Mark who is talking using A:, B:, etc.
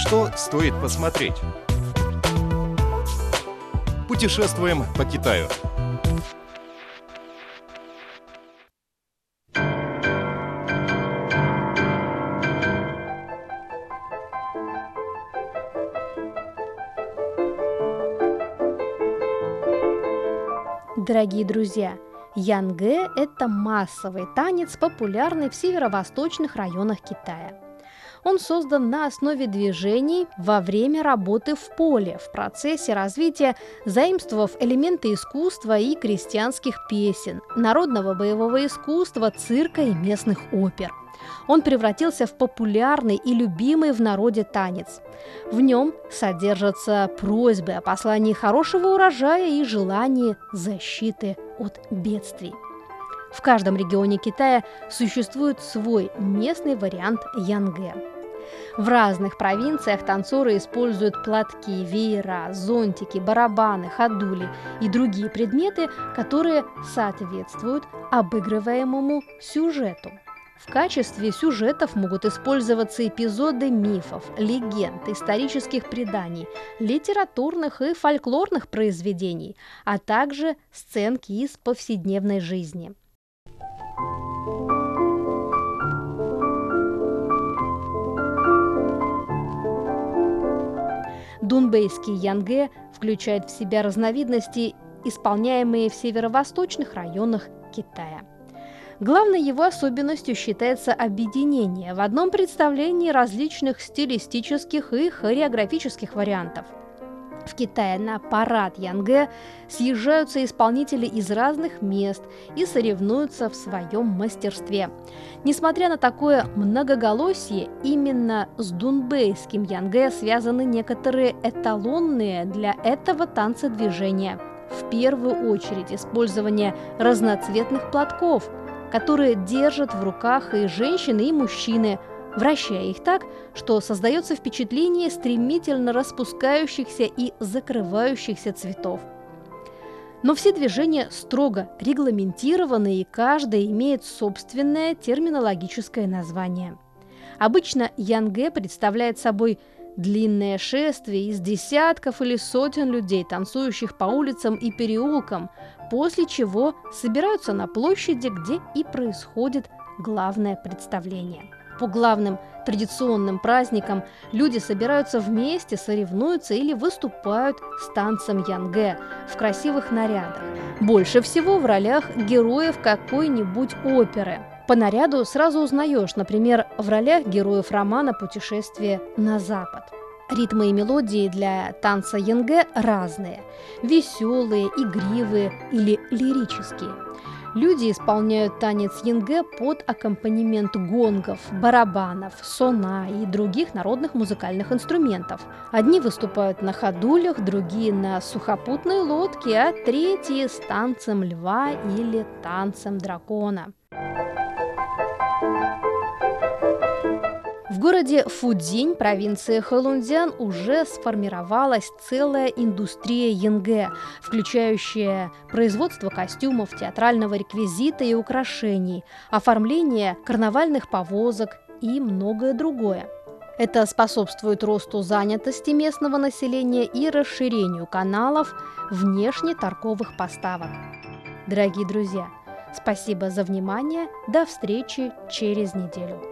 A: Что стоит посмотреть? Путешествуем по Китаю.
B: Дорогие друзья, Янгэ – это массовый танец, популярный в северо-восточных районах Китая. Он создан на основе движений во время работы в поле, в процессе развития, заимствовав элементы искусства и крестьянских песен, народного боевого искусства, цирка и местных опер. Он превратился в популярный и любимый в народе танец. В нем содержатся просьбы о послании хорошего урожая и желании защиты от бедствий. В каждом регионе Китая существует свой местный вариант янгэ. В разных провинциях танцоры используют платки, веера, зонтики, барабаны, ходули и другие предметы, которые соответствуют обыгрываемому сюжету. В качестве сюжетов могут использоваться эпизоды мифов, легенд, исторических преданий, литературных и фольклорных произведений, а также сценки из повседневной жизни. Дунбейский янгэ включает в себя разновидности, исполняемые в северо-восточных районах Китая. Главной его особенностью считается объединение в одном представлении различных стилистических и хореографических вариантов. В Китае на парад Янгэ съезжаются исполнители из разных мест и соревнуются в своем мастерстве. Несмотря на такое многоголосие, именно с дунбейским Янгэ связаны некоторые эталонные для этого танца движения. В первую очередь использование разноцветных платков – которые держат в руках и женщины, и мужчины, вращая их так, что создается впечатление стремительно распускающихся и закрывающихся цветов. Но все движения строго регламентированы, и каждое имеет собственное терминологическое название. Обычно янгэ представляет собой длинное шествие из десятков или сотен людей, танцующих по улицам и переулкам, после чего собираются на площади, где и происходит главное представление. По главным традиционным праздникам люди собираются вместе, соревнуются или выступают с танцем янгэ в красивых нарядах. Больше всего в ролях героев какой-нибудь оперы. По наряду сразу узнаешь, например, в ролях героев романа «Путешествие на Запад». Ритмы и мелодии для танца янгэ разные – веселые, игривые или лирические. Люди исполняют танец янгэ под аккомпанемент гонгов, барабанов, сона и других народных музыкальных инструментов. Одни выступают на ходулях, другие на сухопутной лодке, а третьи с танцем льва или танцем дракона. В городе Фудзинь, провинции Хэлунцзян, уже сформировалась целая индустрия янгэ, включающая производство костюмов, театрального реквизита и украшений, оформление карнавальных повозок и многое другое. Это способствует росту занятости местного населения и расширению каналов внешнеторговых поставок. Дорогие друзья, спасибо за внимание. До встречи через неделю.